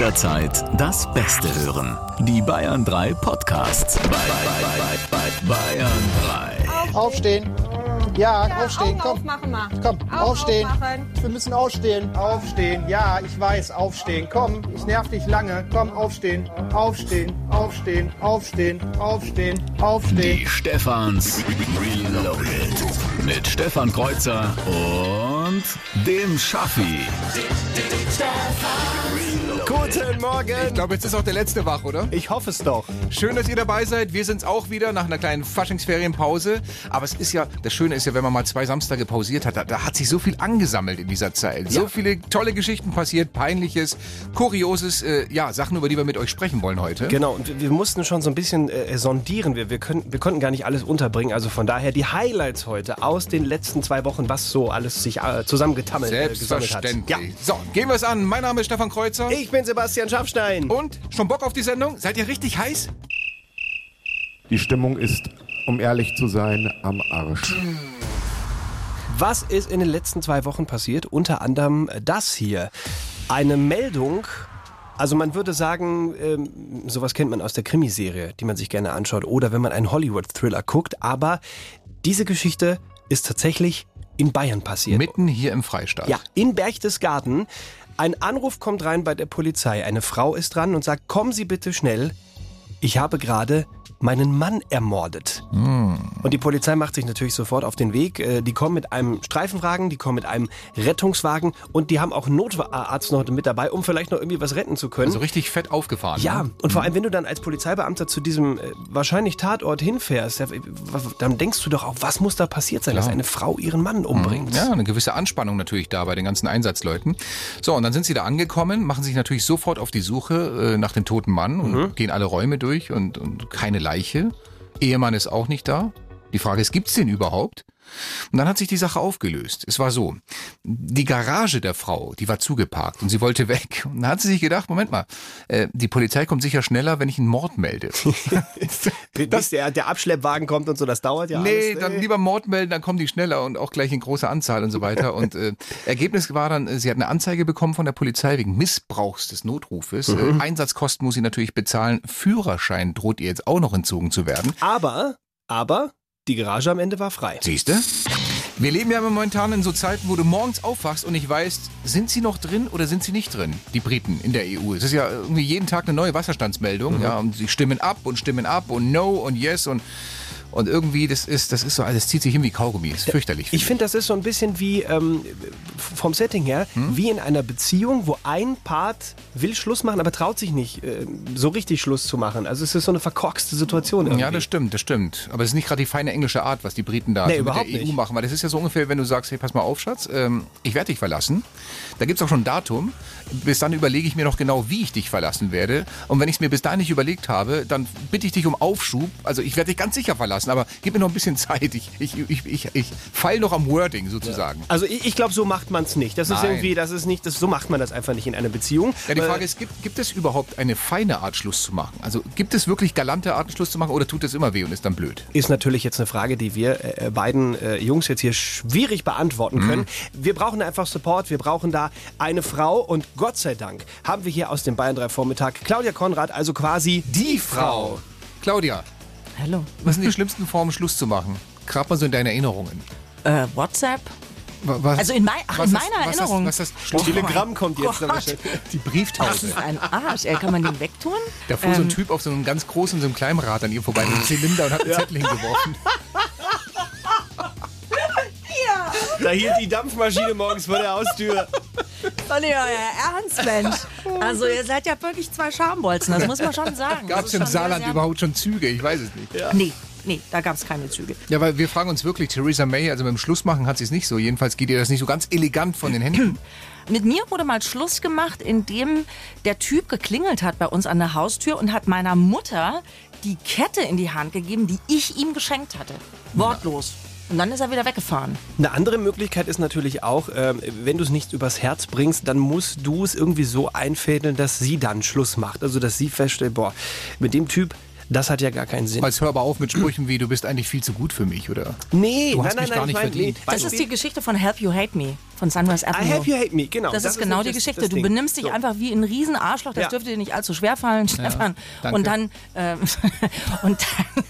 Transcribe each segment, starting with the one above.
jederzeit das Beste hören. Die Bayern 3 Podcasts. Bei, bei, bei, Bayern 3. Aufstehen. Ja, Ja, aufstehen, Augen komm. aufmachen mal. Komm, Augen aufstehen. aufmachen. Wir müssen aufstehen. Aufstehen. Ja, ich weiß, aufstehen. Komm, ich nerv dich lange. Komm, aufstehen. Aufstehen, aufstehen, aufstehen, aufstehen, aufstehen. Die Stefans Reloaded. Mit Stefan Kreuzer und dem Schaffi. Guten Morgen. Ich glaube, jetzt ist auch der letzte wach, oder? Ich hoffe es doch. Schön, dass ihr dabei seid. Wir sind's auch wieder nach einer kleinen Faschingsferienpause. Aber es ist ja, das Schöne ist ja, wenn man mal zwei Samstage pausiert hat, da, da hat sich so viel angesammelt in dieser Zeit. So viele tolle Geschichten passiert, peinliches, kurioses, äh, ja, Sachen, über die wir mit euch sprechen wollen heute. Genau, und wir, mussten schon so ein bisschen äh, sondieren. Wir, wir, können, wir konnten gar nicht alles unterbringen. Also von daher die Highlights heute aus den letzten zwei Wochen, was so alles sich äh, zusammengetammelt äh, gesammelt hat. Selbstverständlich. So, gehen wir es an. Mein Name ist Stefan Kreuzer. Ja. Ich bin Sebastian Schafstein. Und schon Bock auf die Sendung? Seid ihr richtig heiß? Die Stimmung ist, um ehrlich zu sein, am Arsch. Was ist in den letzten zwei Wochen passiert? Unter anderem das hier. Eine Meldung. Also man würde sagen, ähm, sowas kennt man aus der Krimiserie, die man sich gerne anschaut, oder wenn man einen Hollywood-Thriller guckt. Aber diese Geschichte ist tatsächlich in Bayern passiert. Mitten hier im Freistaat. Ja, in Berchtesgaden. Ein Anruf kommt rein bei der Polizei. Eine Frau ist dran und sagt, kommen Sie bitte schnell. Ich habe gerade meinen Mann ermordet. Und die Polizei macht sich natürlich sofort auf den Weg. Äh, Die kommen mit einem Streifenwagen, die kommen mit einem Rettungswagen und die haben auch einen Notarzt noch mit dabei, um vielleicht noch irgendwie was retten zu können. Also richtig fett aufgefahren. Ja, Ne? und vor allem, wenn du dann als Polizeibeamter zu diesem äh, wahrscheinlich Tatort hinfährst, dann denkst du doch auch, was muss da passiert sein, dass eine Frau ihren Mann umbringt? Ja, eine gewisse Anspannung natürlich da bei den ganzen Einsatzleuten. So, und dann sind sie da angekommen, machen sich natürlich sofort auf die Suche äh, nach dem toten Mann und gehen alle Räume durch und, und keine Leiche. Ehemann ist auch nicht da. Die Frage ist, gibt's den überhaupt? Und dann hat sich die Sache aufgelöst. Es war so, die Garage der Frau, die war zugeparkt und sie wollte weg. Und dann hat sie sich gedacht, Moment mal, äh, die Polizei kommt sicher schneller, wenn ich einen Mord melde. Bis der, der Abschleppwagen kommt und so, das dauert ja Nee, alles. dann lieber Mord melden, dann kommen die schneller und auch gleich in großer Anzahl und so weiter. Und äh, Ergebnis war dann, äh, sie hat eine Anzeige bekommen von der Polizei wegen Missbrauchs des Notrufes. Äh, Einsatzkosten muss sie natürlich bezahlen. Führerschein droht ihr jetzt auch noch entzogen zu werden. Aber, aber, die Garage am Ende war frei. Siehste? Wir leben ja momentan in so Zeiten, wo du morgens aufwachst und nicht weißt, sind sie noch drin oder sind sie nicht drin, die Briten in der EU. Es ist ja irgendwie jeden Tag eine neue Wasserstandsmeldung, ja, und sie stimmen ab und stimmen ab und no und yes und und irgendwie, das ist, das ist so, das zieht sich hin wie Kaugummi. Das ist fürchterlich. Ich finde, das ist so ein bisschen wie, ähm, vom Setting her, Hm? wie in einer Beziehung, wo ein Part will Schluss machen, aber traut sich nicht, äh, so richtig Schluss zu machen. Also es ist so eine verkorkste Situation irgendwie. Ja, das stimmt, das stimmt. Aber es ist nicht gerade die feine englische Art, was die Briten da Nee, so mit der EU nicht. machen. Weil das ist ja so ungefähr, wenn du sagst, hey, pass mal auf, Schatz, ähm, ich werde dich verlassen. Da gibt's auch schon ein Datum. Bis dann überlege ich mir noch genau, wie ich dich verlassen werde. Und wenn ich es mir bis dahin nicht überlegt habe, dann bitte ich dich um Aufschub. Also ich werde dich ganz sicher verlassen, aber gib mir noch ein bisschen Zeit. Ich, ich, ich, ich, ich feil noch am Wording sozusagen. Also ich, ich glaube, so macht man es nicht. Das ist Nein. irgendwie, das ist nicht, das, so macht man das einfach nicht in einer Beziehung. Ja, die Äh, Frage ist, gibt, gibt es überhaupt eine feine Art, Schluss zu machen? Also gibt es wirklich galante Arten, Schluss zu machen oder tut es immer weh und ist dann blöd? ist natürlich jetzt eine Frage, die wir äh, beiden äh, Jungs jetzt hier schwierig beantworten können. Wir brauchen einfach Support, wir brauchen da eine Frau und Gott sei Dank haben wir hier aus dem Bayern 3 Vormittag Claudia Konrad, also quasi die Frau. Claudia, Hallo. was sind die schlimmsten Formen, Schluss zu machen? Grab mal so in deine Erinnerungen. Äh, WhatsApp? Wa- Was, Also in, mein, ach, was in ist- meiner was Erinnerung. Ist, was ist das Schluss? Telegramm kommt jetzt. Gott. Die Das Brieftaube. ist ein Arsch. Ey, kann man den wegtun? Da fuhr so ein Ähm, Typ auf so einem ganz großen, so einem kleinen Rad an ihr vorbei mit einem Zylinder und hat einen Zettel hingeworfen. Da hielt die Dampfmaschine morgens vor der Haustür. Doch nicht euer Ernst, Mensch. Also ihr seid ja wirklich zwei Schambolzen, das muss man schon sagen. Gab es im Saarland überhaupt schon Züge? Ich weiß es nicht. Ja. Nee, nee, da gab es keine Züge. weil wir fragen uns wirklich, Theresa May, also mit dem Schluss machen hat sie es nicht so. Jedenfalls geht ihr das nicht so ganz elegant von den Händen. Mit mir wurde mal Schluss gemacht, indem der Typ geklingelt hat bei uns an der Haustür und hat meiner Mutter die Kette in die Hand gegeben, die ich ihm geschenkt hatte. Wortlos. Und dann ist er wieder weggefahren. Eine andere Möglichkeit ist natürlich auch, ähm, wenn du es nicht übers Herz bringst, dann musst du es irgendwie so einfädeln, dass sie dann Schluss macht. Also, dass sie feststellt, boah, mit dem Typ, Das hat ja gar keinen Sinn. Jetzt hör aber auf mit Sprüchen wie, du bist eigentlich viel zu gut für mich, oder? Nee, Du nein, hast nein, mich nein, gar ich nicht verdient. nee, Das ist die Geschichte von Help You Hate Me von Sunrise I Avenue. have you hate me, genau. Das, ist genau die nämlich Geschichte. das Du benimmst dich So. einfach wie ein Riesenarschloch. Das Ja. dürfte dir nicht allzu schwer fallen, Stefan. danke. und dann, ähm, und dann,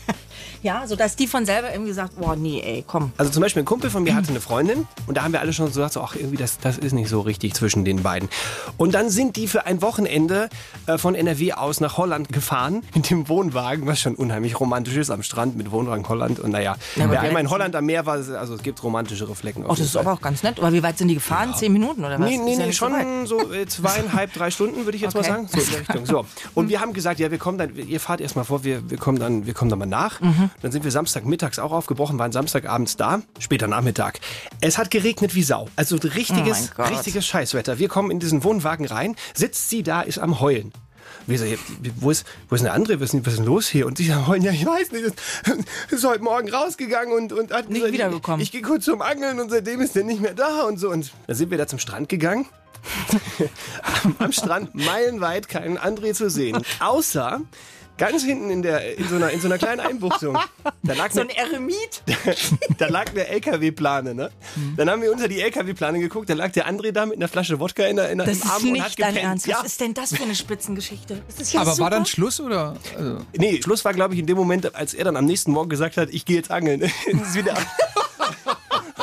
ja, so dass die von selber irgendwie sagt, boah, nee, ey, komm. Also zum Beispiel ein Kumpel von mir hatte eine Freundin und da haben wir alle schon so gesagt, so, ach irgendwie das, das ist nicht so richtig zwischen den beiden. Und dann sind die für ein Wochenende äh, von NRW aus nach Holland gefahren in dem Wohnwagen, was schon unheimlich romantisch ist am Strand mit Wohnwagen Holland. Und naja, Ja, wer einmal in Holland am Meer war, also es gibt romantischere Flecken. Oh, das ist aber auch ganz nett. Aber wie weit sind die gefahren? Zehn Minuten oder was? Nee, nee, ja nee, nicht so schon so äh, zweieinhalb, drei Stunden, würde ich jetzt Okay. mal sagen. So in der Richtung. So. Und wir haben gesagt, ja, wir kommen dann, ihr fahrt erst mal vor, wir, wir kommen dann, wir kommen dann mal nach. Mhm. Dann sind wir Samstagmittags auch aufgebrochen, waren Samstagabends da, später Nachmittag. Es hat geregnet wie Sau. Also richtiges, Oh richtiges Scheißwetter. Wir kommen in diesen Wohnwagen rein, sitzt sie da, ist am Heulen. Wir so, wo ist, wo ist denn der andere? Was ist denn, was ist denn los hier? Und sie sagen, ja, ich weiß nicht, ist, ist heute Morgen rausgegangen und, und hat Nicht gesagt, wiedergekommen. Ich, ich gehe kurz zum Angeln und seitdem ist er nicht mehr da und so. Und dann sind wir da zum Strand gegangen. am, am Strand meilenweit keinen André zu sehen. Außer ganz hinten in, der, in, so, einer, in so einer kleinen Einbuchtung. Da lag So ein Eremit. da lag eine LKW-Plane, ne? Dann haben wir unter die LKW-Plane geguckt, da lag der André da mit einer Flasche Wodka in der, in der, Das im Arm ist und hat nicht dein gepennt. Ernst. Ja. Was ist denn das für eine Spitzengeschichte? Ja aber super. war dann Schluss, oder? Also, Nee, Schluss war, glaube ich, in dem Moment, als er dann am nächsten Morgen gesagt hat, ich gehe jetzt angeln. ist wieder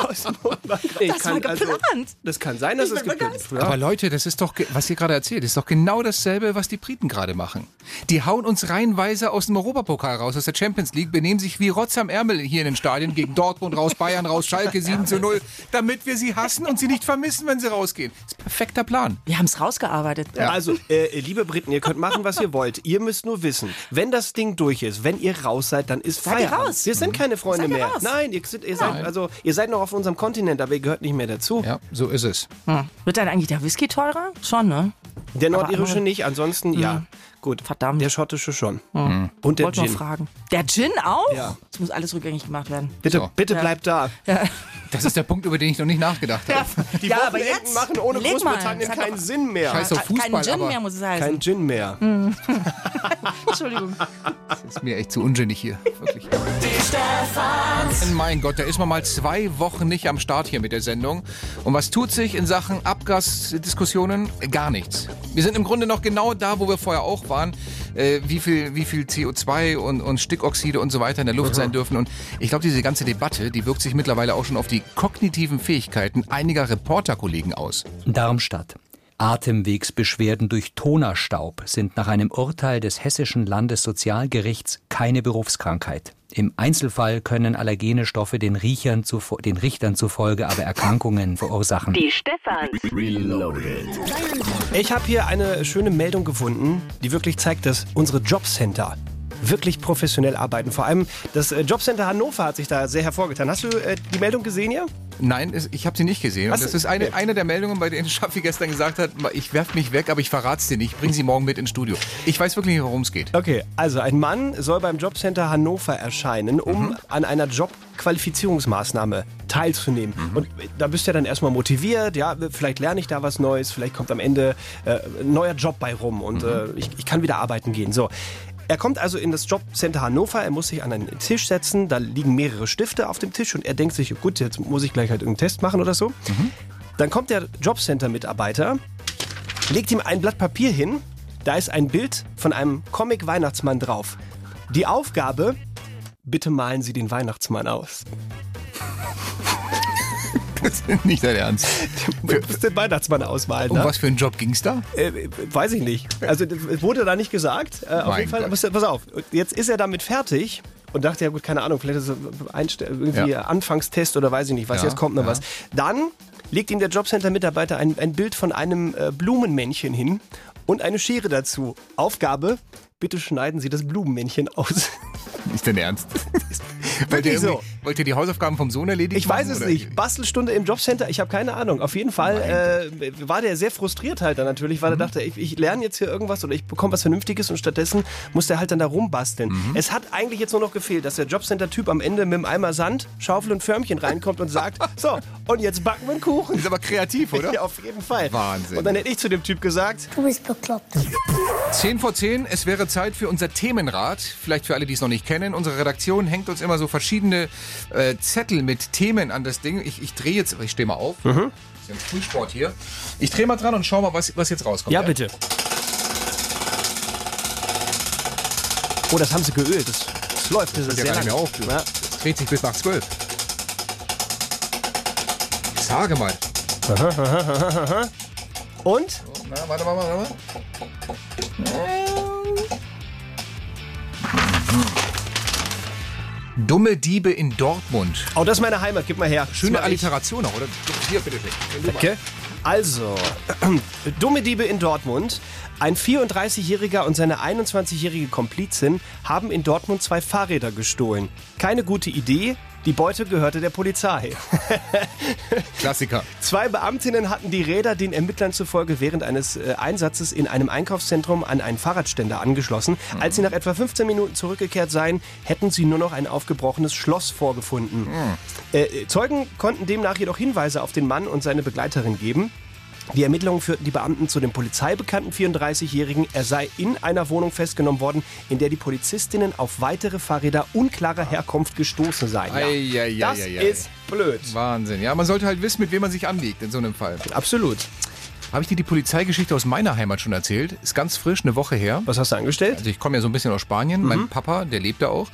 aus dem Wohnwagen. Ich Das war geplant. das kann sein, dass Ich es geplant ist. Aber Leute, das ist doch, was ihr gerade erzählt, ist doch genau dasselbe, was die Briten gerade machen. Die hauen uns reihenweise aus dem Europapokal raus, aus der Champions League, benehmen sich wie Rotz am Ärmel hier in den Stadien gegen Dortmund raus, Bayern raus, Schalke 7 zu 0, damit wir sie hassen und sie nicht vermissen, wenn sie rausgehen. Das ist ein perfekter Plan. Wir haben es rausgearbeitet. Also, äh, liebe Briten, ihr könnt machen, was ihr wollt. Ihr müsst nur wissen, wenn das Ding durch ist, wenn ihr raus seid, dann ist Seid ihr Feierabend. raus? Wir sind keine Freunde Seid ihr mehr. raus? Nein, ihr, sind, ihr, seid, also, ihr seid noch auf unserem Kontinent, aber ihr gehört nicht mehr dazu. Ja, so ist es. Hm. Wird dann eigentlich der Whisky teurer? Schon, ne? Der nordirische nicht, ansonsten ja. Gut. Verdammt. Der schottische schon. Und der Wollte nur Gin. fragen. Der Gin auch? Ja. Das muss alles rückgängig gemacht werden. Bitte, So. bitte bleibt da. Das ist der Punkt, über den ich noch nicht nachgedacht habe. Die Ja, aber Wochenenden jetzt machen ohne. Großbritannien Das hat keinen doch- Sinn mehr. Scheiß auf Fußball, Kein Gin aber mehr muss es heißen. Kein Gin mehr. Entschuldigung. das ist mir echt zu unsinnig hier. Wirklich. Mein Gott, da ist man mal zwei Wochen nicht am Start hier mit der Sendung. Und was tut sich in Sachen Abgasdiskussionen? Gar nichts. Wir sind im Grunde noch genau da, wo wir vorher auch waren. Äh, wie, viel, wie viel CO2 und, und Stickoxide und so weiter in der Luft sein dürfen. Und ich glaube, diese ganze Debatte, die wirkt sich mittlerweile auch schon auf die kognitiven Fähigkeiten einiger Reporterkollegen aus. Darmstadt. Atemwegsbeschwerden durch Tonerstaub sind nach einem Urteil des Hessischen Landessozialgerichts keine Berufskrankheit. Im Einzelfall können allergene Stoffe den, Riechern zuvo- den Richtern zufolge aber Erkrankungen verursachen. Die Stefan. Reloaded. Ich habe hier eine schöne Meldung gefunden, die wirklich zeigt, dass unsere Jobcenter wirklich professionell arbeiten. Vor allem das äh, Jobcenter Hannover hat sich da sehr hervorgetan. Hast du äh, die Meldung gesehen ja? Nein, es- ich habe sie nicht gesehen. Und das ist eine, eine der Meldungen, bei denen Schaffi gestern gesagt hat, ich werf mich weg, aber ich verrat's dir nicht. Bring sie morgen mit ins Studio. Ich weiß wirklich nicht, worum es geht. Okay, also ein Mann soll beim Jobcenter Hannover erscheinen, um an einer Jobqualifizierungsmaßnahme teilzunehmen. Und da bist du ja dann erstmal motiviert, ja, vielleicht lerne ich da was Neues, vielleicht kommt am Ende äh, ein neuer Job bei rum und äh, ich, ich kann wieder arbeiten gehen. So. Er kommt also in das Jobcenter Hannover, er muss sich an einen Tisch setzen, da liegen mehrere Stifte auf dem Tisch und er denkt sich, gut, jetzt muss ich gleich halt irgendeinen Test machen oder so. Dann kommt der Jobcenter-Mitarbeiter, legt ihm ein Blatt Papier hin, da ist ein Bild von einem Comic-Weihnachtsmann drauf. Die Aufgabe, bitte malen Sie den Weihnachtsmann aus. Das ist nicht dein Ernst. Du musst den Weihnachtsmann ausmalen. Um ne? was für einen Job ging's da? Äh, weiß ich nicht. Also es wurde da nicht gesagt. Äh, auf jeden Fall, aber pass auf, jetzt ist er damit fertig und dachte, ja gut, keine Ahnung, vielleicht ist es irgendwie Ja. Anfangstest oder weiß ich nicht, was Ja, jetzt kommt noch ja. was. Dann legt ihm der Jobcenter-Mitarbeiter ein, ein Bild von einem äh, Blumenmännchen hin und eine Schere dazu. Aufgabe, bitte schneiden Sie das Blumenmännchen aus. Nicht dein Ernst. Wirklich der so. Wollt ihr die Hausaufgaben vom Sohn erledigen? Ich weiß es oder? nicht. Bastelstunde im Jobcenter, ich habe keine Ahnung. Auf jeden Fall äh, war der sehr frustriert halt dann natürlich, weil er dachte, ich, ich lerne jetzt hier irgendwas oder ich bekomme was Vernünftiges und stattdessen muss der halt dann da rumbasteln. Es hat eigentlich jetzt nur noch gefehlt, dass der Jobcenter-Typ am Ende mit einem Eimer Sand, Schaufel und Förmchen reinkommt und sagt, so, und jetzt backen wir einen Kuchen. Ist aber kreativ, oder? Ja, auf jeden Fall. Wahnsinn. Und dann hätte ich zu dem Typ gesagt, Du bist bekloppt. 10 vor 10, es wäre Zeit für unser Themenrad. Vielleicht für alle, die es noch nicht kennen. Unsere Redaktion hängt uns immer so verschiedene äh, Zettel mit Themen an das Ding. Ich, ich drehe jetzt, ich stehe mal auf. Mhm. Das ist ja ein Frühsport hier. Ich drehe mal dran und schau mal, was, was jetzt rauskommt. ja bitte. Oh, das haben sie geölt. Das, das läuft. Das ist ja sehr gar nicht lang. mehr auf, du. Ja. Das dreht sich bis nach 12. Sage mal. Und? Na, warte mal, warte mal. Dumme Diebe in Dortmund. Oh, das ist meine Heimat. Gib mal her. Schöne. Alliteration auch, oder? Hier, bitte. Danke. Also, dumme Diebe in Dortmund. Ein 34-Jähriger und seine 21-jährige Komplizin haben in Dortmund zwei Fahrräder gestohlen. Keine gute Idee. Die Beute gehörte der Polizei. Klassiker. Zwei Beamtinnen hatten die Räder den Ermittlern zufolge während eines äh, Einsatzes in einem Einkaufszentrum an einen Fahrradständer angeschlossen. Als sie nach etwa 15 Minuten zurückgekehrt seien, hätten sie nur noch ein aufgebrochenes Schloss vorgefunden. Äh, Zeugen konnten demnach jedoch Hinweise auf den Mann und seine Begleiterin geben. Die Ermittlungen führten die Beamten zu dem polizeibekannten 34-Jährigen. Er sei in einer Wohnung festgenommen worden, in der die Polizistinnen auf weitere Fahrräder unklarer Herkunft gestoßen seien. Ja, Ei, ei, ei, das ist blöd. Wahnsinn. Ja, man sollte halt wissen, mit wem man sich anlegt in so einem Fall. Absolut. Habe ich dir die Polizeigeschichte aus meiner Heimat schon erzählt? Ist ganz frisch, eine Woche her. Was hast du angestellt? Also ich komme ja so ein bisschen aus Spanien. Mhm. Mein Papa, der lebt da auch,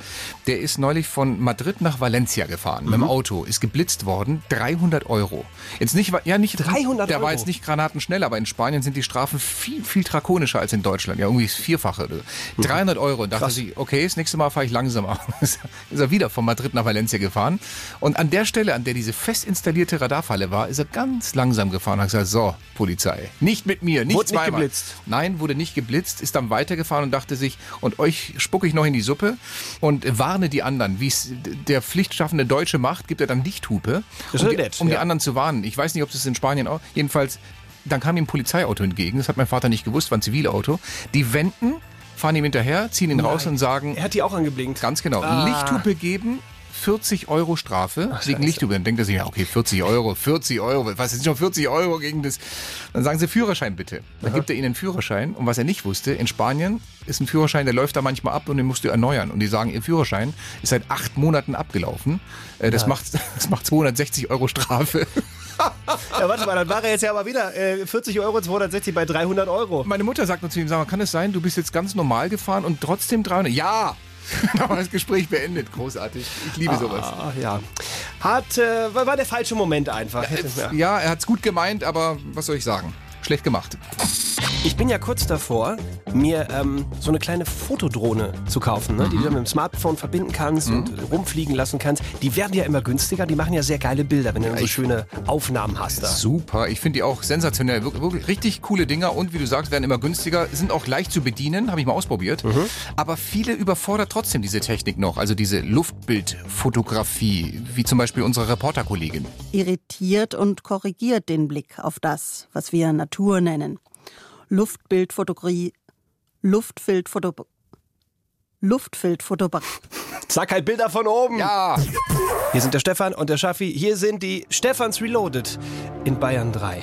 der ist neulich von Madrid nach Valencia gefahren mit Mhm. dem Auto. Ist geblitzt worden, 300 Euro. Jetzt nicht, ja nicht 300 Der war Euro? jetzt nicht granatenschnell, aber in Spanien sind die Strafen viel, viel drakonischer als in Deutschland. Ja, irgendwie das Vierfache. du. Mhm. 300 Euro. Und dachte sich, okay, das nächste Mal fahre ich langsamer. ist er wieder von Madrid nach Valencia gefahren. Und an der Stelle, an der diese fest installierte Radarfalle war, ist er ganz langsam gefahren. Hat gesagt, so, Polizei, nicht mit mir, nicht Wurde nicht zweimal. geblitzt. Nein, wurde nicht geblitzt, ist dann weitergefahren und dachte sich, und euch spucke ich noch in die Suppe und warne die anderen. Wie es der pflichtschaffende Deutsche macht, gibt er dann Lichthupe, um, die, um die anderen zu warnen. Ich weiß nicht, ob das in Spanien auch, jedenfalls, dann kam ihm ein Polizeiauto entgegen, das hat mein Vater nicht gewusst, war ein Zivilauto. Die wenden, fahren ihm hinterher, ziehen ihn raus und sagen, Er hat die auch angeblinkt. Ganz genau. Ah. Lichthupe geben. 40 Euro Strafe wegen Lichthupe. Dann denkt er sich, ja, okay, 40 Euro, 40 Euro, was ist schon 40 Euro gegen das? Dann sagen sie Führerschein bitte. Dann gibt er ihnen einen Führerschein. Und was er nicht wusste, in Spanien ist ein Führerschein, der läuft da manchmal ab und den musst du erneuern. Und die sagen, ihr Führerschein ist seit acht Monaten abgelaufen. Äh, Das, macht, das macht 260 Euro Strafe. Ja, warte mal, dann war er jetzt ja aber wieder äh, 40 Euro, 260 bei 300 Euro. Meine Mutter sagt nur zu ihm, sag mal, kann es sein, du bist jetzt ganz normal gefahren und trotzdem 300? Ja! War das Gespräch beendet. Großartig. Ich liebe sowas. Ah, ja. Hat, äh, war der falsche Moment einfach. Ja. Ja, er hat's gut gemeint, aber was soll ich sagen? Schlecht gemacht. Ich bin ja kurz davor, mir ähm, so eine kleine Fotodrohne zu kaufen, ne? die du mit dem Smartphone verbinden kannst und äh, rumfliegen lassen kannst. Die werden ja immer günstiger, die machen ja sehr geile Bilder, wenn du dann so schöne Aufnahmen hast. Da. Super, ich finde die auch sensationell. Wirklich, wirklich richtig coole Dinger und wie du sagst, werden immer günstiger, sind auch leicht zu bedienen, habe ich mal ausprobiert. Aber viele überfordert trotzdem diese Technik noch, also diese Luftbildfotografie, wie zum Beispiel unsere Reporterkollegin. Irritiert und korrigiert den Blick auf das, was wir Natur nennen. Luftbildfotografie. Luftfiltfoto. Luftfiltfotografie. Sag halt Bilder von oben. Ja, Hier sind der Stefan und der Schaffi. Hier sind die Stefans Reloaded in Bayern 3.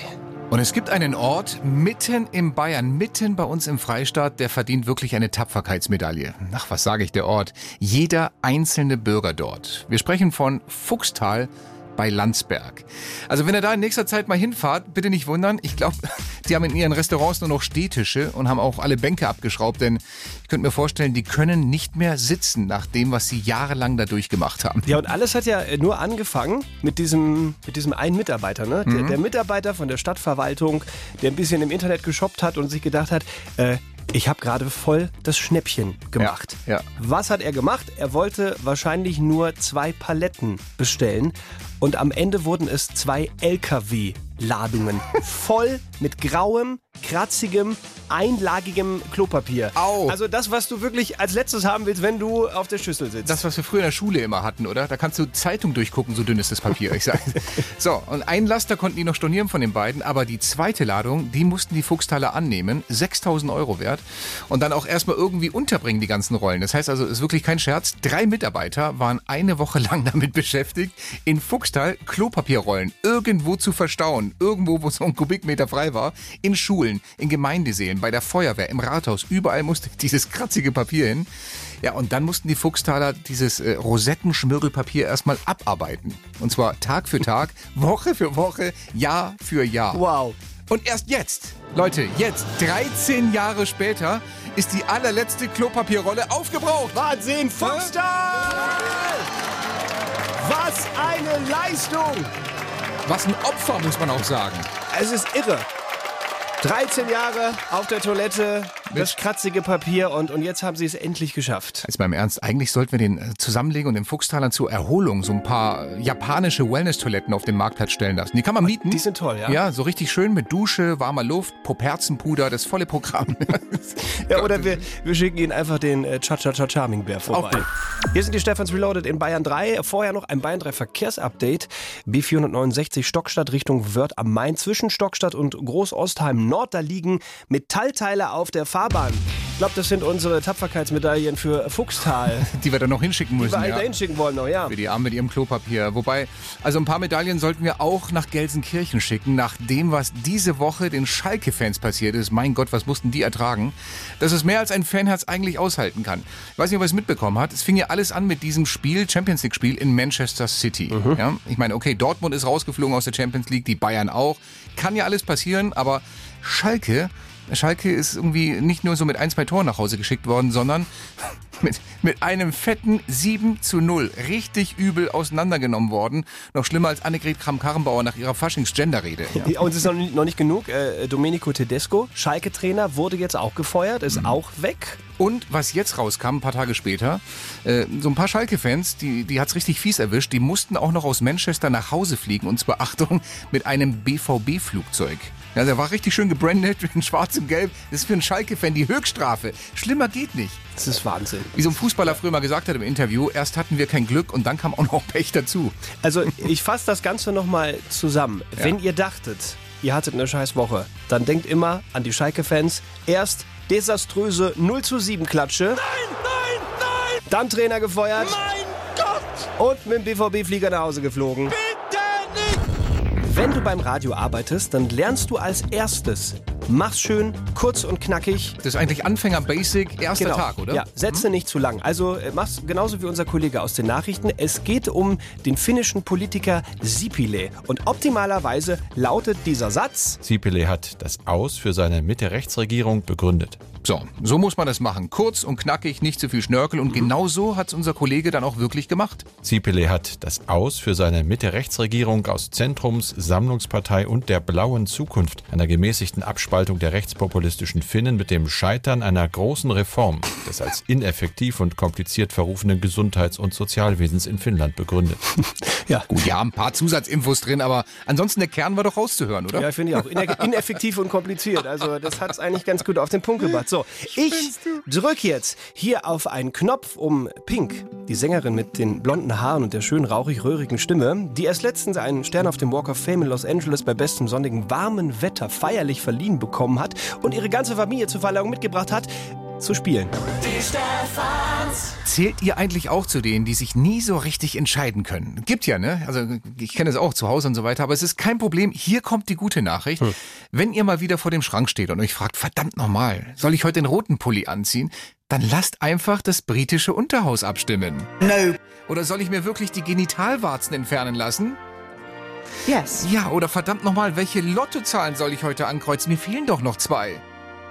und es gibt einen Ort mitten im Bayern, mitten bei uns im Freistaat, der verdient wirklich eine Tapferkeitsmedaille. Ach, was sage ich, der Ort? Jeder einzelne Bürger dort. Wir sprechen von Fuchstal bei Landsberg. Also wenn ihr da in nächster Zeit mal hinfahrt, bitte nicht wundern. Ich glaube, die haben in ihren Restaurants nur noch Stehtische und haben auch alle Bänke abgeschraubt, denn ich könnte mir vorstellen, die können nicht mehr sitzen nach dem, was sie jahrelang da durchgemacht haben. Ja, und alles hat ja äh, nur angefangen mit diesem, mit diesem einen Mitarbeiter. Ne? Der, der Mitarbeiter von der Stadtverwaltung, der ein bisschen im Internet geshoppt hat und sich gedacht hat, äh, ich habe gerade voll das Schnäppchen gemacht. Ja, ja. Was hat er gemacht? Er wollte wahrscheinlich nur zwei Paletten bestellen und am Ende wurden es zwei LKW Ladungen voll mit grauem, kratzigem, einlagigem Klopapier. Au. Also das, was du wirklich als letztes haben willst, wenn du auf der Schüssel sitzt. Das, was wir früher in der Schule immer hatten, oder? Da kannst du Zeitung durchgucken, so dünn ist das Papier, ich sag. So, und ein Laster konnten die noch stornieren von den beiden, aber die zweite Ladung, die mussten die Fuchstaler annehmen, 6000 Euro wert, und dann auch erstmal irgendwie unterbringen, die ganzen Rollen. Das heißt also, es ist wirklich kein Scherz, drei Mitarbeiter waren eine Woche lang damit beschäftigt, in Fuchstal Klopapierrollen irgendwo zu verstauen, irgendwo, wo so ein Kubikmeter frei war, in Schulen, in Gemeindeseelen, bei der Feuerwehr, im Rathaus, überall musste dieses kratzige Papier hin. Ja, und dann mussten die Fuchstaler dieses äh, Rosettenschmirgelpapier erstmal abarbeiten. Und zwar Tag für Tag, Woche für Woche, Jahr für Jahr. wow. Und erst jetzt, Leute, jetzt, 13 Jahre später, ist die allerletzte Klopapierrolle aufgebraucht. Wahnsinn, Fuchstal! Was eine Leistung! Was ein Opfer, muss man auch sagen. Es ist irre. 13 Jahre auf der Toilette, das kratzige Papier und, und jetzt haben sie es endlich geschafft. Jetzt mal im Ernst, eigentlich sollten wir den äh, zusammenlegen und den Fuchstalern zur Erholung so ein paar äh, japanische Wellness-Toiletten auf den Marktplatz stellen lassen. Die kann man mieten. Die sind toll, ja. Ja, so richtig schön mit Dusche, warmer Luft, Poperzenpuder, das volle Programm. Ja, oder wir, wir schicken ihnen einfach den äh, Cha-Cha-Cha-Charming-Bär vorbei. Gut. Hier sind die Stephans Reloaded in Bayern 3. Vorher noch ein Bayern 3 Verkehrsupdate. B469 Stockstadt Richtung Wörth am Main. Zwischen Stockstadt und Großostheim Nord, da liegen Metallteile auf der Fahrbahn. Ich glaube, das sind unsere Tapferkeitsmedaillen für Fuchstal, die wir dann noch hinschicken die müssen. wir alle ja. dahin schicken wollen noch, ja. Für die Armen mit ihrem Klopapier. Wobei, also ein paar Medaillen sollten wir auch nach Gelsenkirchen schicken, nach dem, was diese Woche den Schalke-Fans passiert ist. Mein Gott, was mussten die ertragen? Das ist mehr als ein Fanherz eigentlich aushalten kann. Ich weiß nicht, ob ihr es mitbekommen habt. Es fing ja alles an mit diesem Spiel, Champions League-Spiel in Manchester City. Ja? Ich meine, okay, Dortmund ist rausgeflogen aus der Champions League, die Bayern auch. Kann ja alles passieren, aber Schalke Schalke ist irgendwie nicht nur so mit ein, zwei Toren nach Hause geschickt worden, sondern mit, mit einem fetten 7 zu 0 richtig übel auseinandergenommen worden. Noch schlimmer als Annegret Kramp-Karrenbauer nach ihrer Faschings-Gender-Rede. Ja, Und es ist noch nicht, noch nicht genug. Äh, Domenico Tedesco, Schalke-Trainer, wurde jetzt auch gefeuert, ist auch weg. Und was jetzt rauskam, ein paar Tage später, äh, so ein paar Schalke-Fans, die, die hat's richtig fies erwischt, die mussten auch noch aus Manchester nach Hause fliegen. Und zwar, Achtung, mit einem BVB-Flugzeug. Ja, der war richtig schön gebrandet in schwarz und gelb. Das ist für einen Schalke-Fan die Höchststrafe. Schlimmer geht nicht. Das ist Wahnsinn. Wie so ein Fußballer früher mal gesagt hat im Interview, erst hatten wir kein Glück und dann kam auch noch Pech dazu. Also ich fasse das Ganze nochmal zusammen. Ja. Wenn ihr dachtet, ihr hattet eine scheiß Woche, dann denkt immer an die Schalke-Fans. Erst desaströse 0 zu 7 Klatsche. Nein, nein, nein! Dann Trainer gefeuert. Mein Gott! Und mit dem BVB-Flieger nach Hause geflogen. Wenn du beim Radio arbeitest, dann lernst du als erstes. Mach's schön, kurz und knackig. Das ist eigentlich Anfänger-Basic, erster Genau. Tag, oder? Ja, Sätze nicht zu lang. Also äh, mach's genauso wie unser Kollege aus den Nachrichten. Es geht um den finnischen Politiker Sipilä. Und optimalerweise lautet dieser Satz. Sipilä hat das Aus für seine Mitte-Rechts-Regierung begründet. So, so muss man das machen. Kurz und knackig, nicht zu viel Schnörkel. Und genau so hat's unser Kollege dann auch wirklich gemacht. Sipilä hat das Aus für seine Mitte-Rechts-Regierung aus Zentrums, Sammlungspartei und der blauen Zukunft, einer gemäßigten Abspaltung der rechtspopulistischen Finnen mit dem Scheitern einer großen Reform des als ineffektiv und kompliziert verrufenen Gesundheits- und Sozialwesens in Finnland begründet. Ja. Gut, ja, ein paar Zusatzinfos drin, aber ansonsten der Kern war doch rauszuhören, oder? Ja, finde ich auch. Ine- Ineffektiv und kompliziert. Also, das hat's eigentlich ganz gut auf den Punkt gebracht. So, ich drück jetzt hier auf einen Knopf, um Pink, die Sängerin mit den blonden Haaren und der schön rauchig-röhrigen Stimme, die erst letztens einen Stern auf dem Walk of Fame in Los Angeles bei bestem sonnigen, warmen Wetter feierlich verliehen bekommen hat und ihre ganze Familie zur Verleihung mitgebracht hat, zu spielen. Zählt ihr eigentlich auch zu denen, die sich nie so richtig entscheiden können? Gibt ja, ne? Also ich kenne es auch zu Hause und so weiter, aber es ist kein Problem. Hier kommt die gute Nachricht. Wenn ihr mal wieder vor dem Schrank steht und euch fragt, verdammt nochmal, soll ich heute den roten Pulli anziehen? Dann lasst einfach das britische Unterhaus abstimmen. No. Oder soll ich mir wirklich die Genitalwarzen entfernen lassen? Yes. Ja, oder verdammt nochmal, welche Lottozahlen soll ich heute ankreuzen? Mir fehlen doch noch zwei.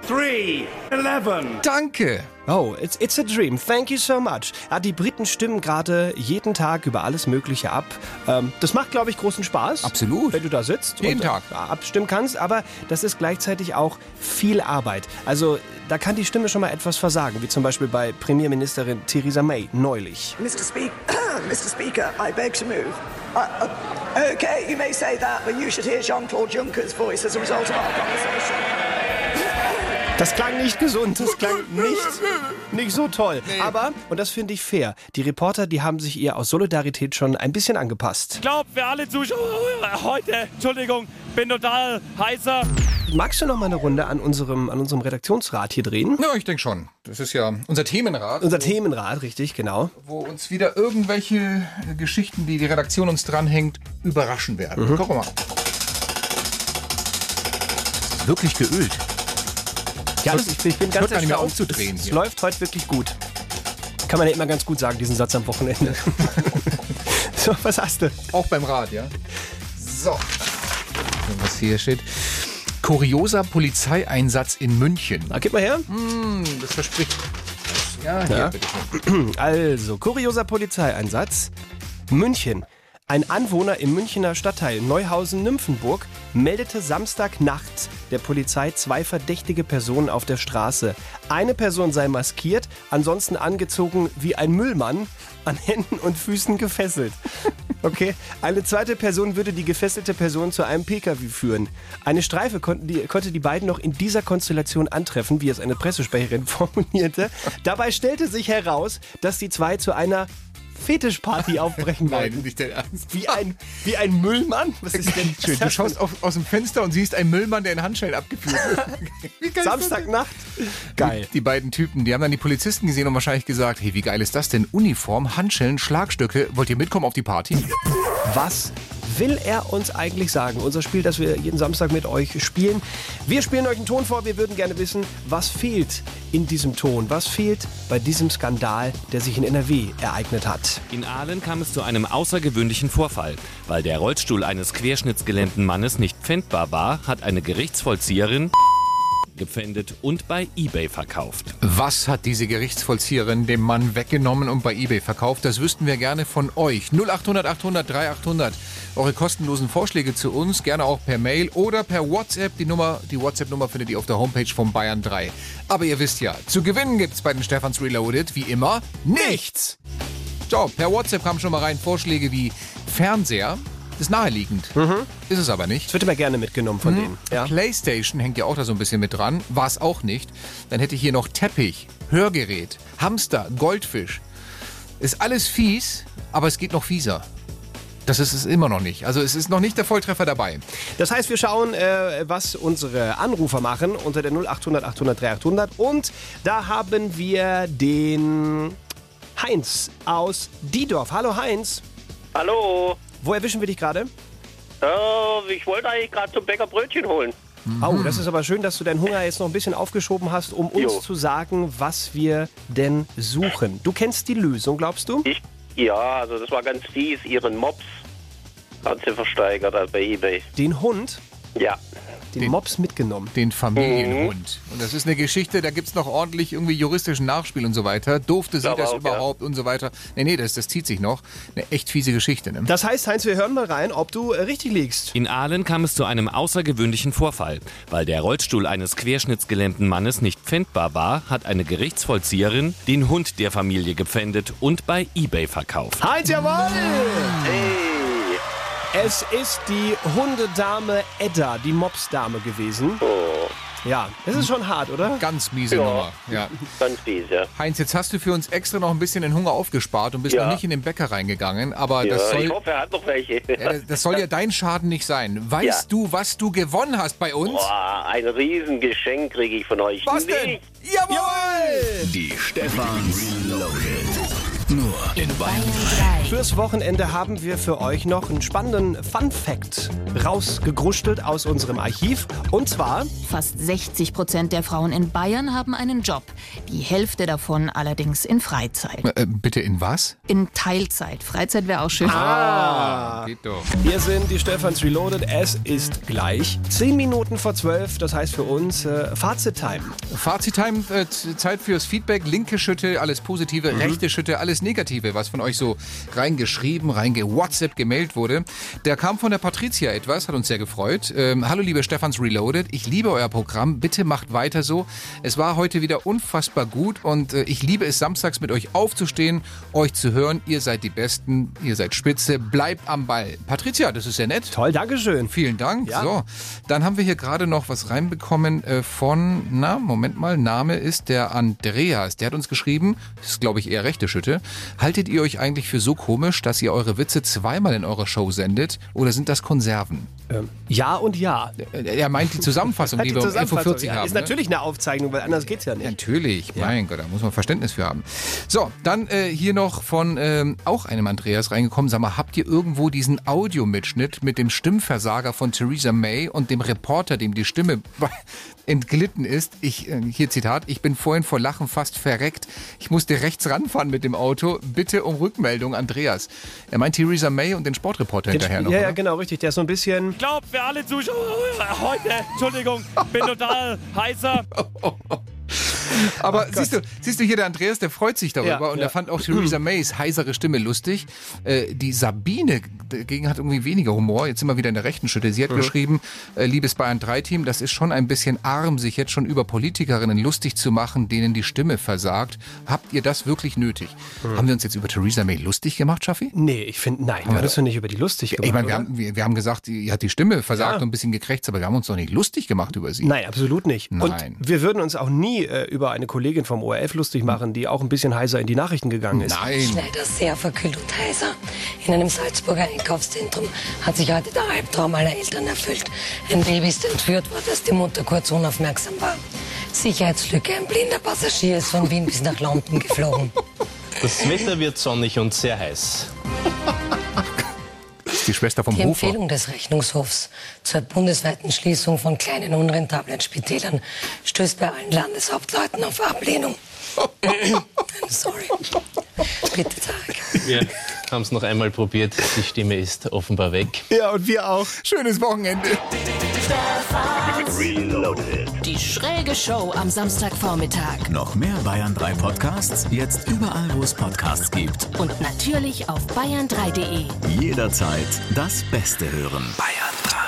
Three. Eleven. Danke. Oh, it's, it's a dream. Thank you so much. Ja, die Briten stimmen gerade jeden Tag über alles Mögliche ab. Ähm, das macht, glaube ich, großen Spaß. Absolut. Wenn du da sitzt Jeden und äh, Tag. abstimmen kannst. Aber das ist gleichzeitig auch viel Arbeit. Also da kann die Stimme schon mal etwas versagen, wie zum Beispiel bei Premierministerin Theresa May neulich. Mr. Speak- Mr. Speaker, I beg to move. Uh, uh, okay, you may say that, but you should hear Jean-Claude Juncker's voice as a result of our conversation. Das klang nicht gesund, das klang nicht, nicht so toll. Aber, und das finde ich fair, die Reporter, die haben sich ihr aus Solidarität schon ein bisschen angepasst. Ich glaube, für alle Zuschauer heute, Entschuldigung, bin total heißer. Magst du noch mal eine Runde an unserem, an unserem Redaktionsrat hier drehen? Ja, ich denke schon. Das ist ja unser Themenrat. Unser Themenrat, richtig, genau. Wo uns wieder irgendwelche äh, Geschichten, die die Redaktion uns dranhängt, überraschen werden. Mhm. Guck mal. Wirklich geölt. Ja, das, ich, ich bin Es ganz hört gar nicht mehr erstaunt. aufzudrehen Es hier. läuft heute wirklich gut. Kann man ja immer ganz gut sagen, diesen Satz am Wochenende. so, was hast du? Auch beim Rad, ja? So. Was hier steht. Kurioser Polizeieinsatz in München. Na, gib mal her. Hm, das verspricht. Ja, hier, Ja. bitte schön. Also, kurioser Polizeieinsatz. München. Ein Anwohner im Münchner Stadtteil Neuhausen-Nymphenburg meldete Samstagnacht der Polizei zwei verdächtige Personen auf der Straße. Eine Person sei maskiert, ansonsten angezogen wie ein Müllmann, an Händen und Füßen gefesselt. Okay. Eine zweite Person würde die gefesselte Person zu einem Pkw führen. Eine Streife die, konnte die beiden noch in dieser Konstellation antreffen, wie es eine Pressesprecherin formulierte. Dabei stellte sich heraus, dass die zwei zu einer Fetischparty aufbrechen wollten. Nein, nicht der Ernst. Wie ein, wie ein Müllmann? Was ist denn Schön. Du schaust auf, aus dem Fenster und siehst einen Müllmann, der in Handschellen abgeführt wird. Geil? Samstagnacht? Geil. Die beiden Typen, die haben dann die Polizisten gesehen und wahrscheinlich gesagt, hey, wie geil ist das denn? Uniform, Handschellen, Schlagstöcke. Wollt ihr mitkommen auf die Party? Was will er uns eigentlich sagen? Unser Spiel, das wir jeden Samstag mit euch spielen. Wir spielen euch einen Ton vor. Wir würden gerne wissen, was fehlt in diesem Ton? Was fehlt bei diesem Skandal, der sich in NRW ereignet hat? In Aalen kam es zu einem außergewöhnlichen Vorfall. Weil der Rollstuhl eines querschnittsgelähmten Mannes nicht pfändbar war, hat eine Gerichtsvollzieherin gepfändet und bei eBay verkauft. Was hat diese Gerichtsvollzieherin dem Mann weggenommen und bei eBay verkauft? Das wüssten wir gerne von euch. 0800 800 3800. Eure kostenlosen Vorschläge zu uns, gerne auch per Mail oder per WhatsApp. Die Nummer, die WhatsApp-Nummer findet ihr auf der Homepage von Bayern 3. Aber ihr wisst ja, zu gewinnen gibt's bei den Stefans Reloaded wie immer nichts. So, per WhatsApp kamen schon mal rein Vorschläge wie Fernseher. Ist naheliegend. Ist es aber nicht. Das wird immer gerne mitgenommen von denen. Ja. Playstation hängt ja auch da so ein bisschen mit dran. War es auch nicht. Dann hätte ich hier noch Teppich, Hörgerät, Hamster, Goldfisch. Ist alles fies, aber es geht noch fieser. Das ist es immer noch nicht. Also es ist noch nicht der Volltreffer dabei. Das heißt, wir schauen, äh, was unsere Anrufer machen unter der 0800 800 3800. Und da haben wir den Heinz aus Diedorf. Hallo Heinz. Hallo. Wo erwischen wir dich gerade? Äh, ich wollte eigentlich gerade zum Bäcker Brötchen holen. Oh, das ist aber schön, dass du deinen Hunger jetzt noch ein bisschen aufgeschoben hast, um uns Jo. zu sagen, was wir denn suchen. Du kennst die Lösung, glaubst du? Ich, ja, also das war ganz fies. Ihren Mops hat sie versteigert also bei Ebay. Den Hund, Ja. Den, Mops mitgenommen. Den Familienhund. Und das ist eine Geschichte, da gibt es noch ordentlich irgendwie juristischen Nachspiel und so weiter. Durfte sie das auch, ja. überhaupt und so weiter. Nee, nee, das, das zieht sich noch. Eine echt fiese Geschichte, ne? Das heißt, Heinz, wir hören mal rein, ob du äh, richtig liegst. In Aalen kam es zu einem außergewöhnlichen Vorfall. Weil der Rollstuhl eines querschnittsgelähmten Mannes nicht pfändbar war, hat eine Gerichtsvollzieherin den Hund der Familie gepfändet und bei eBay verkauft. Heinz, jawohl! Hey. Es ist die Hundedame Edda, die Mopsdame gewesen. Oh, Ja, das ist schon hart, oder? Ganz miese Ja. Nummer. Ja. ganz fies, ja. Heinz, jetzt hast du für uns extra noch ein bisschen den Hunger aufgespart und bist Ja. noch nicht in den Bäcker reingegangen. Aber ja das, ich soll, hoffe, er hat noch welche. ja, das soll ja dein Schaden nicht sein. Weißt Ja. du, was du gewonnen hast bei uns? Boah, ein Riesengeschenk kriege ich von euch. Was denn? Nicht. Jawohl! Die Stefans Reloaded. Nur in Bayern. Fürs Wochenende haben wir für euch noch einen spannenden Fun-Fact rausgegruschelt aus unserem Archiv. Und zwar, Fast 60 Prozent der Frauen in Bayern haben einen Job. Die Hälfte davon allerdings in Freizeit. Äh, bitte in was? In Teilzeit. Freizeit wäre auch schön. ah, Geht doch. wir sind die Stefans Reloaded. Es ist gleich 10 Minuten vor 12. Das heißt für uns äh, Fazit-Time. Fazit-Time, äh, Zeit fürs Feedback. Linke Schütte, alles Positive. Rechte Schütte, alles alles Negative, was von euch so reingeschrieben, reinge-WhatsApp gemailt wurde. Da kam von der Patricia etwas, hat uns sehr gefreut. Ähm, Hallo liebe Stefans Reloaded, ich liebe euer Programm, bitte macht weiter so. Es war heute wieder unfassbar gut und äh, ich liebe es samstags mit euch aufzustehen, euch zu hören. Ihr seid die Besten, ihr seid spitze, bleibt am Ball. Patricia, das ist ja nett. Toll, Dankeschön. Vielen Dank. Ja. So, dann haben wir hier gerade noch was reinbekommen äh, von, na, Moment mal, Name ist der Andreas. Der hat uns geschrieben, das ist glaube ich eher rechte Schütte. Haltet ihr euch eigentlich für so komisch, dass ihr eure Witze zweimal in eurer Show sendet oder sind das Konserven? Ähm, ja und ja. Er meint die Zusammenfassung, die, Die wir um Zusammenfassung, 11.40 Uhr ja. haben. Ist ne? natürlich eine Aufzeichnung, weil anders geht's ja nicht. Natürlich, mein Gott, da muss man Verständnis für haben. So, dann äh, hier noch von ähm, auch einem Andreas reingekommen. Sag mal, habt ihr irgendwo diesen Audiomitschnitt mit dem Stimmversager von Theresa May und dem Reporter, dem die Stimme entglitten ist? Ich, äh, hier Zitat, ich bin vorhin vor Lachen fast verreckt. Ich musste rechts ranfahren mit dem Auto. Bitte um Rückmeldung, Andreas. Er meint Theresa May und den Sportreporter hinterher noch. ja, ja, genau, richtig. Der ist so ein bisschen. Ich glaube, für alle Zuschauer heute, Entschuldigung, bin total heißer. Aber siehst du, siehst du hier, der Andreas, der freut sich darüber Ja, und ja. er fand auch Theresa Mays heisere Stimme lustig. Äh, die Sabine dagegen hat irgendwie weniger Humor. Jetzt sind wir wieder in der rechten Schütte. Sie hat Mhm. geschrieben, äh, liebes Bayern 3-Team, das ist schon ein bisschen arm, sich jetzt schon über Politikerinnen lustig zu machen, denen die Stimme versagt. Habt ihr das wirklich nötig? Mhm. Haben wir uns jetzt über Theresa May lustig gemacht, Schaffi? Nee, ich finde, nein, Haben wir das du nicht über die lustig gemacht. Ich meine, wir haben, wir, wir haben gesagt, sie hat die Stimme versagt Ja. und ein bisschen gekrächzt, aber wir haben uns doch nicht lustig gemacht über sie. Nein, absolut nicht. Nein. Und wir würden uns auch nie äh, über eine Kollegin vom ORF lustig machen, die auch ein bisschen heiser in die Nachrichten gegangen ist. Leider sehr verkühlt und heiser. In einem Salzburger Einkaufszentrum hat sich heute der Albtraum aller Eltern erfüllt. Ein Baby ist entführt worden, als die Mutter kurz unaufmerksam war. Sicherheitslücke, ein blinder Passagier ist von Wien bis nach London geflogen. Das Wetter wird sonnig und sehr heiß. Die Schwester vom Die Hofer. Empfehlung des Rechnungshofs zur bundesweiten Schließung von kleinen unrentablen Spitälern stößt bei allen Landeshauptleuten auf Ablehnung. I'm sorry. Bitte, Tarek. Wir haben es noch einmal probiert. Die Stimme ist offenbar weg. Ja, und wir auch. Schönes Wochenende. Die schräge Show am Samstagvormittag. Noch mehr Bayern 3 Podcasts? Jetzt überall, wo es Podcasts gibt. Und natürlich auf bayern3.de. Jederzeit das Beste hören. Bayern